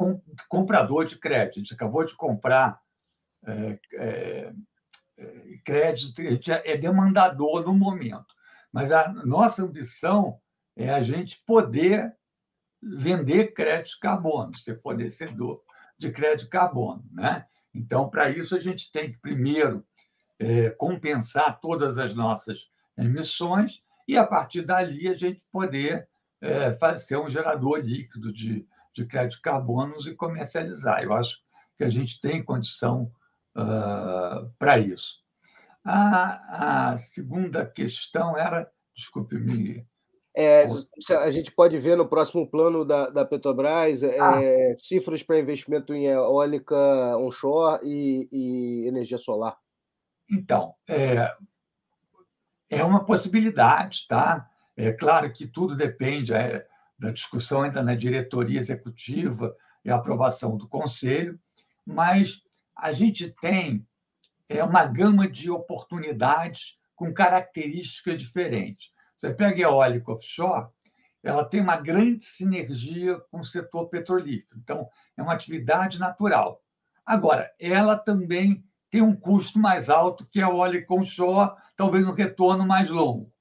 comprador de crédito. A gente acabou de comprar é, é, é, crédito, a gente é demandador no momento. Mas a nossa ambição é a gente poder vender crédito carbono, ser fornecedor de crédito carbono. Né? Então, para isso, a gente tem que, primeiro, é, compensar todas as nossas emissões e, a partir dali, a gente poder é, ser um gerador líquido de, de crédito de carbonos e comercializar. Eu acho que a gente tem condição uh, para isso. A, a, segunda questão era, desculpe me. É, a gente pode ver no próximo plano da, da Petrobras ah. é, cifras para investimento em eólica onshore e, e energia solar. Então, é, é uma possibilidade, tá? É claro que tudo depende é, da discussão ainda na diretoria executiva e aprovação do conselho, mas a gente tem é, uma gama de oportunidades com características diferentes. Você pega a eólica offshore, ela tem uma grande sinergia com o setor petrolífero, então é uma atividade natural. Agora, ela também tem um custo mais alto que a eólica onshore, talvez um retorno mais longo.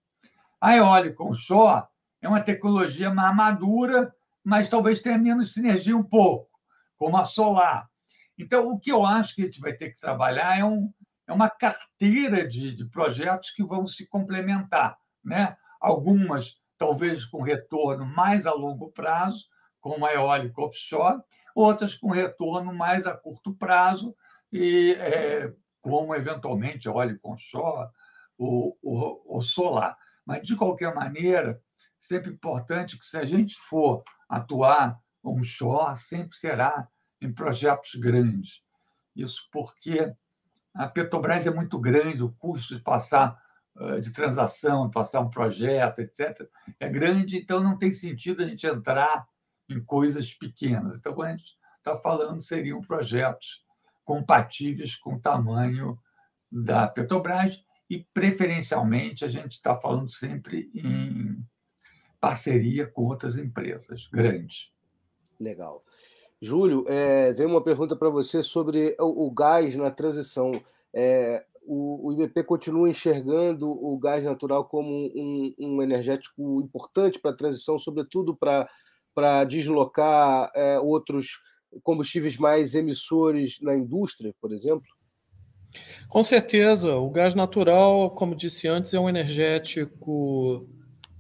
A eólica onshore é uma tecnologia mais madura, mas talvez tenha menos sinergia um pouco, como a solar. Então, o que eu acho que a gente vai ter que trabalhar é, um, é uma carteira de, de projetos que vão se complementar. Né? Algumas, talvez, com retorno mais a longo prazo, como a eólica offshore, outras com retorno mais a curto prazo, e é, como eventualmente óleo onshore ou, ou, ou solar. Mas, de qualquer maneira, sempre importante que, se a gente for atuar onshore, sempre será em projetos grandes. Isso porque a Petrobras é muito grande, o custo de passar de transação, de passar um projeto, etc., é grande, então não tem sentido a gente entrar em coisas pequenas. Então, quando a gente está falando, seriam projetos compatíveis com o tamanho da Petrobras e, preferencialmente, a gente está falando sempre em parceria com outras empresas grandes. Legal. Júlio, é, vem uma pergunta para você sobre o, o, gás na transição. É, o, o, IBP continua enxergando o gás natural como um, um energético importante para a transição, sobretudo para deslocar é, outros combustíveis mais emissores na indústria, por exemplo? Com certeza. O gás natural, como disse antes, é um energético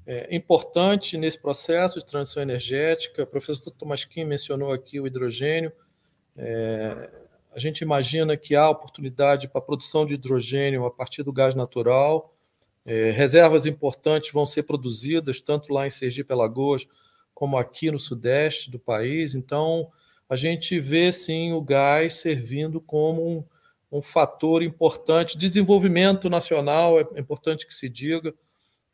é, importante nesse processo de transição energética. O professor Thomas Kim mencionou aqui o hidrogênio. É, a gente imagina que há oportunidade para a produção de hidrogênio a partir do gás natural. É, reservas importantes vão ser produzidas, tanto lá em Sergipe Alagoas, como aqui no sudeste do país. Então, a gente vê sim o gás servindo como um, um fator importante. Desenvolvimento nacional, é importante que se diga.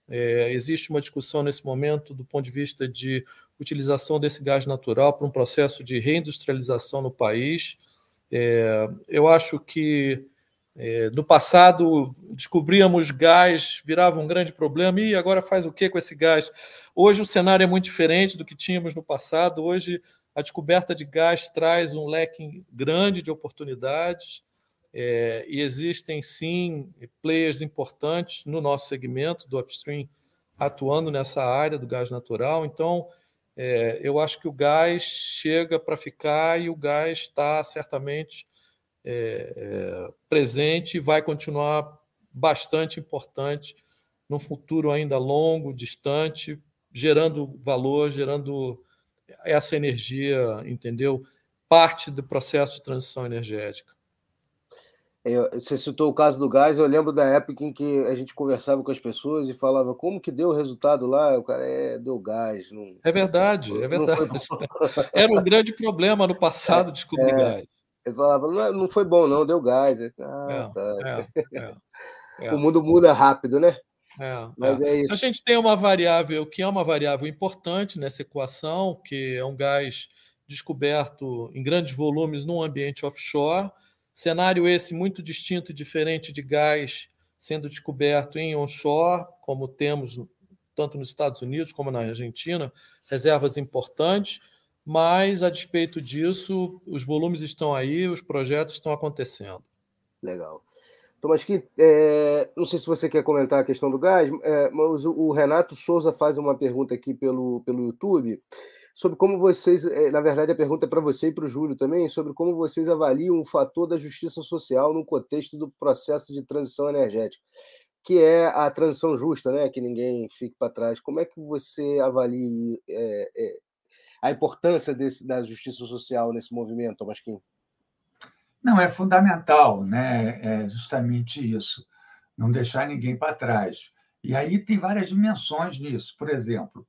É, existe uma discussão nesse momento do ponto de vista de utilização desse gás natural para um processo de reindustrialização no país. É, eu acho que é, no passado descobríamos gás, virava um grande problema, e agora faz o que com esse gás? Hoje o cenário é muito diferente do que tínhamos no passado. Hoje a descoberta de gás traz um leque grande de oportunidades é, e existem sim players importantes no nosso segmento do upstream atuando nessa área do gás natural. Então, é, eu acho que o gás chega para ficar e o gás está certamente é, é, presente e vai continuar bastante importante no futuro ainda longo, distante, gerando valor, gerando essa energia, entendeu? Parte do processo de transição energética. É, você citou o caso do gás, eu lembro da época em que a gente conversava com as pessoas e falava como que deu o resultado lá, o cara é, deu gás. Não... É verdade, é verdade. Era um grande problema no passado é, descobrir é, gás. Ele falava, não, não foi bom não, deu gás. Ah, tá. o mundo muda rápido, né? É, Mas é. é. isso. A gente tem uma variável que é uma variável importante nessa equação, que é um gás descoberto em grandes volumes num ambiente offshore. Cenário esse muito distinto e diferente de gás sendo descoberto em onshore, como temos tanto nos Estados Unidos como na Argentina, reservas importantes, mas a despeito disso, os volumes estão aí, os projetos estão acontecendo. Legal. Tomás, que é, não sei se você quer comentar a questão do gás, é, mas o, o, Renato Souza faz uma pergunta aqui pelo, pelo YouTube sobre como vocês, é, na verdade, a pergunta é para você e para o Júlio também, sobre como vocês avaliam o fator da justiça social no contexto do processo de transição energética, que é a transição justa, né? Que ninguém fique para trás. Como é que você avalia é, é, a importância desse, da justiça social nesse movimento, Tomasquim? Não, é fundamental, né? É justamente isso, não deixar ninguém para trás. E aí tem várias dimensões nisso. Por exemplo,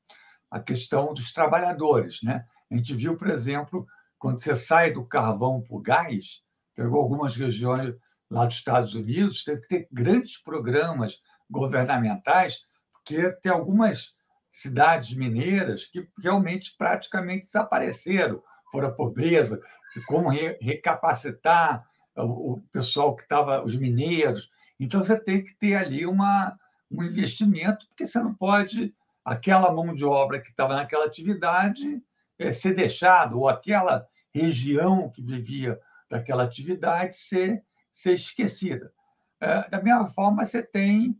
a questão dos trabalhadores, né? A gente viu, por exemplo, quando você sai do carvão para o gás, pegou algumas regiões lá dos Estados Unidos, teve que ter grandes programas governamentais, porque tem algumas cidades mineiras que realmente praticamente desapareceram, foram a pobreza, como re recapacitar o pessoal que estava, os mineiros. Então, você tem que ter ali uma, um investimento, porque você não pode, aquela mão de obra que estava naquela atividade, é, ser deixado, ou aquela região que vivia daquela atividade ser, ser esquecida. É, da mesma forma, você tem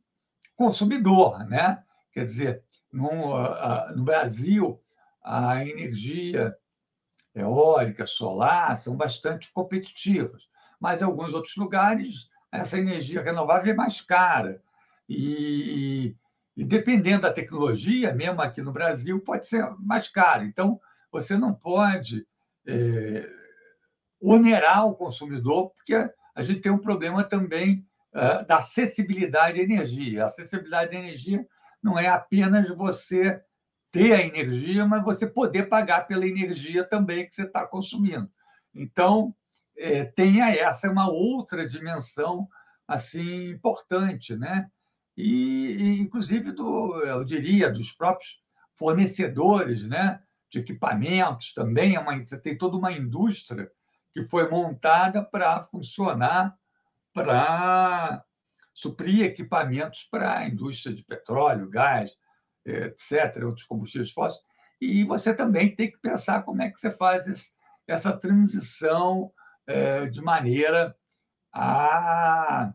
consumidor, né? Quer dizer, no, no Brasil, a energia eólica, solar são bastante competitivas, mas em alguns outros lugares essa energia renovável é mais cara. E, e dependendo da tecnologia, mesmo aqui no Brasil, pode ser mais caro. Então, você não pode é, onerar o consumidor, porque a gente tem um problema também uh, da acessibilidade à energia. A acessibilidade à energia não é apenas você ter a energia, mas você poder pagar pela energia também que você está consumindo. Então, é, tenha essa é uma outra dimensão assim importante, né? E, e, inclusive do, eu diria, dos próprios fornecedores, né? De equipamentos também é uma, você tem toda uma indústria que foi montada para funcionar para suprir equipamentos para a indústria de petróleo, gás, etc., outros combustíveis fósseis. E você também tem que pensar como é que você faz essa transição é, de maneira a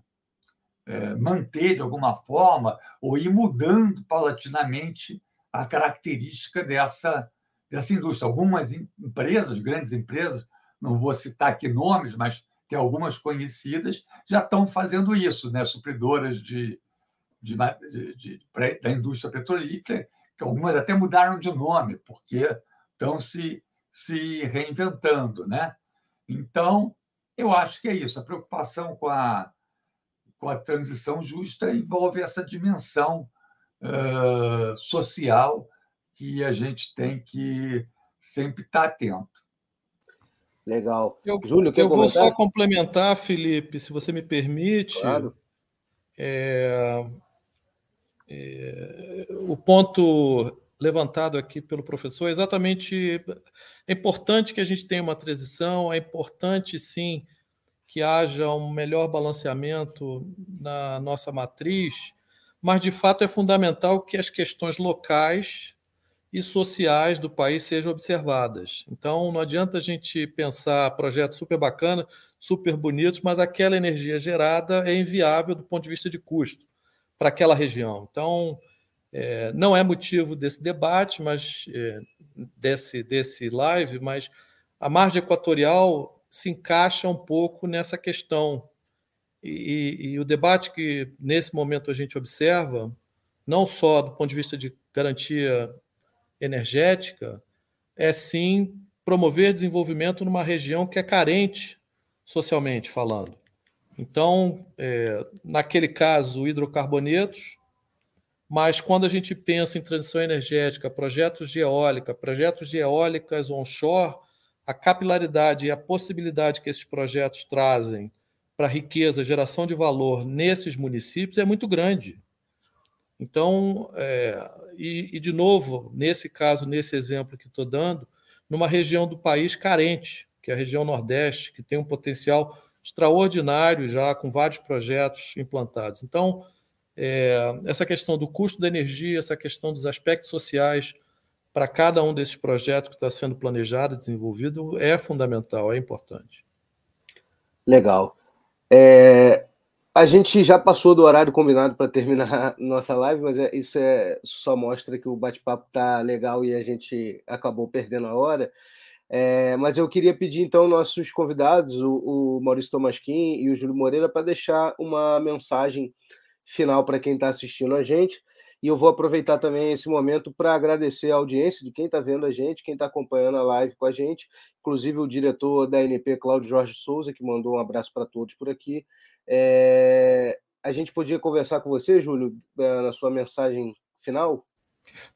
é, manter, de alguma forma, ou ir mudando paulatinamente a característica dessa, dessa indústria. Algumas empresas, grandes empresas, não vou citar aqui nomes, mas tem algumas conhecidas, já estão fazendo isso, né? supridoras de, de, de, de, da indústria petrolífera, que algumas até mudaram de nome, porque estão se, se reinventando. Né? Então, eu acho que é isso. A preocupação com a, a transição justa envolve essa dimensão uh, social que a gente tem que sempre estar atento. Legal. Eu, Júlio, eu vou só complementar, Felipe, se você me permite. Claro. É, é, o ponto levantado aqui pelo professor é exatamente é importante que a gente tenha uma transição, é importante sim que haja um melhor balanceamento na nossa matriz, mas de fato é fundamental que as questões locais e sociais do país sejam observadas. Então, não adianta a gente pensar projetos super bacanas, super bonitos, mas aquela energia gerada é inviável do ponto de vista de custo para aquela região. Então, é, não é motivo desse debate, mas é, desse, desse live, mas a margem equatorial se encaixa um pouco nessa questão. E, e, e o debate que nesse momento a gente observa, não só do ponto de vista de garantia energética é sim promover desenvolvimento numa região que é carente socialmente falando. Então, é, naquele caso, hidrocarbonetos, mas quando a gente pensa em transição energética, projetos de eólica, projetos de eólicas onshore, a capilaridade e a possibilidade que esses projetos trazem para riqueza, geração de valor nesses municípios é muito grande. Então, é, e, e, de novo, nesse caso, nesse exemplo que estou dando, numa região do país carente, que é a região Nordeste, que tem um potencial extraordinário já, com vários projetos implantados. Então, é, essa questão do custo da energia, essa questão dos aspectos sociais para cada um desses projetos que está sendo planejado desenvolvido é fundamental, é importante. Legal. É, a gente já passou do horário combinado para terminar nossa live, mas é, isso é, só mostra que o bate-papo tá legal e a gente acabou perdendo a hora. É, mas eu queria pedir então nossos convidados, o, o Maurício Tomasquim e o Júlio Moreira, para deixar uma mensagem final para quem está assistindo a gente. E eu vou aproveitar também esse momento para agradecer a audiência de quem está vendo a gente, quem está acompanhando a live com a gente, inclusive o diretor da NP, Cláudio Jorge Souza, que mandou um abraço para todos por aqui. É... A gente podia conversar com você, Júlio, na sua mensagem final?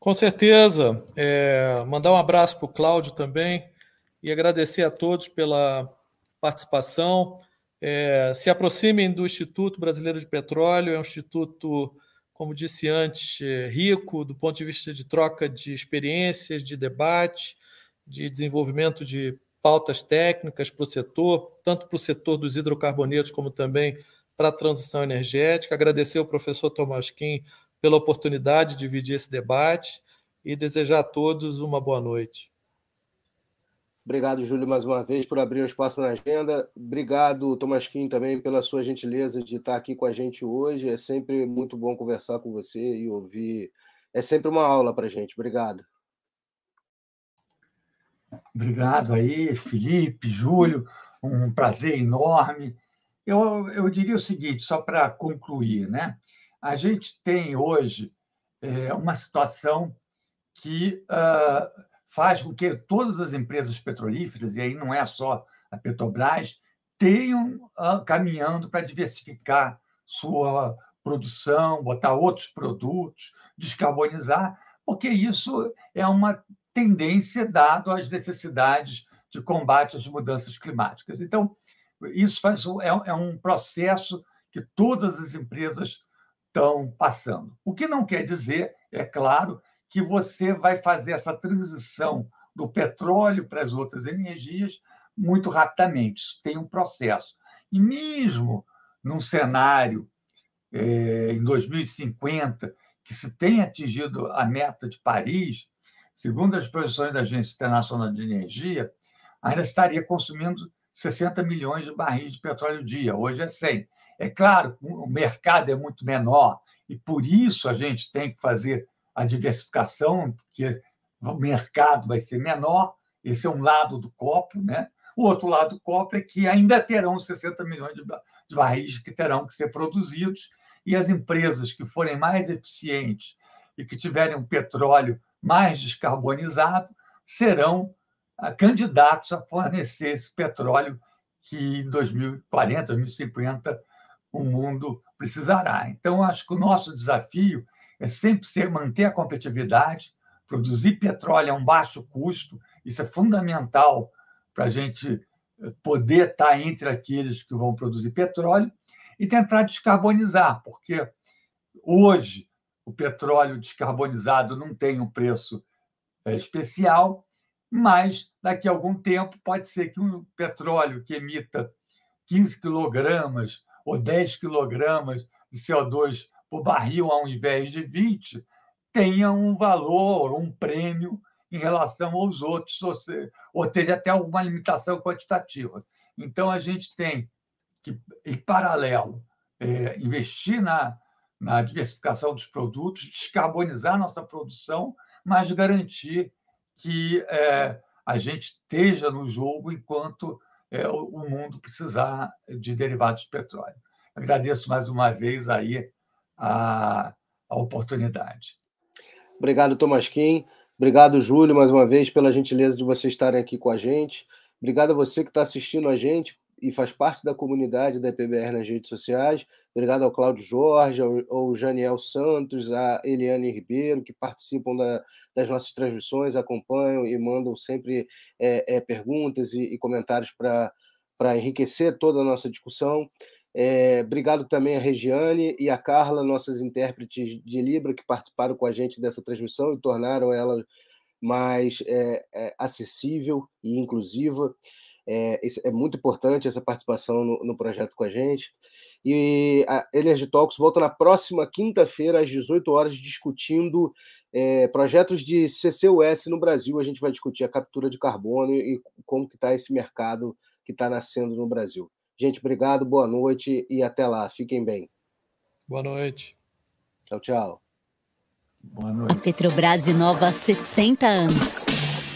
Com certeza. É... Mandar um abraço para o Cláudio também e agradecer a todos pela participação. É... Se aproximem do Instituto Brasileiro de Petróleo, é um instituto como disse antes, é, rico do ponto de vista de troca de experiências, de debate, de desenvolvimento de pautas técnicas para o setor, tanto para o setor dos hidrocarbonetos como também para a transição energética. Agradecer ao professor Tomás Kim pela oportunidade de dividir esse debate e desejar a todos uma boa noite. Obrigado, Júlio, mais uma vez por abrir o espaço na agenda. Obrigado, Tomasquim, também pela sua gentileza de estar aqui com a gente hoje. É sempre muito bom conversar com você e ouvir. É sempre uma aula para a gente. Obrigado. Obrigado aí, Felipe, Júlio. Um prazer enorme. Eu, eu diria o seguinte, só para concluir, né? A gente tem hoje é, uma situação que. Uh, faz com que todas as empresas petrolíferas, e aí não é só a Petrobras, tenham uh, caminhando para diversificar sua produção, botar outros produtos, descarbonizar, porque isso é uma tendência dado às necessidades de combate às mudanças climáticas. Então, isso faz, é, é um processo que todas as empresas estão passando. O que não quer dizer, é claro, que você vai fazer essa transição do petróleo para as outras energias muito rapidamente. Isso tem um processo. E mesmo num cenário é, em 2050 que se tenha atingido a meta de Paris, segundo as projeções da Agência Internacional de Energia, ainda estaria consumindo 60 milhões de barris de petróleo dia. Hoje é 100. É claro, o mercado é muito menor e por isso a gente tem que fazer a diversificação, porque o mercado vai ser menor, esse é um lado do copo, né? O outro lado do copo é que ainda terão 60 milhões de, barris que terão que ser produzidos, e as empresas que forem mais eficientes e que tiverem um petróleo mais descarbonizado serão ah, candidatos a fornecer esse petróleo que em 2040, 2050 o mundo precisará. Então, acho que o nosso desafio é sempre ser, manter a competitividade, produzir petróleo a um baixo custo, isso é fundamental para a gente eh, poder estar entre aqueles que vão produzir petróleo e tentar descarbonizar, porque hoje o petróleo descarbonizado não tem um preço eh, especial, mas daqui a algum tempo pode ser que um petróleo que emita 15 quilogramas ou 10 quilogramas de CO2 por barril ao invés de 20, tenha um valor, um prêmio em relação aos outros, ou, seja, ou tenha até alguma limitação quantitativa. Então, a gente tem que, em paralelo, é, investir na, na diversificação dos produtos, descarbonizar nossa produção, mas garantir que é, a gente esteja no jogo enquanto é, o mundo precisar de derivados de petróleo. Agradeço mais uma vez aí a, a oportunidade. Obrigado, Thomas Kim. Obrigado, Júlio, mais uma vez, pela gentileza de vocês estarem aqui com a gente. Obrigado a você que está assistindo a gente e faz parte da comunidade da EPBR nas redes sociais. Obrigado ao Cláudio Jorge, ao, ao Janiel Santos, a Eliane Ribeiro, que participam da, das nossas transmissões, acompanham e mandam sempre é, é, perguntas e, e comentários para enriquecer toda a nossa discussão. É, obrigado também a Regiane e a Carla, nossas intérpretes de Libra, que participaram com a gente dessa transmissão e tornaram ela mais é, é, acessível e inclusiva. É, é, muito importante essa participação no, no, projeto com a gente. E a Energy Talks volta na próxima quinta-feira, às 18 horas, discutindo é, projetos de CCUS no Brasil. A gente vai discutir a captura de carbono e como que está esse mercado que está nascendo no Brasil. Gente, obrigado, boa noite e até lá. Fiquem bem. Boa noite. Tchau, tchau. Boa noite. A Petrobras inova há 70 anos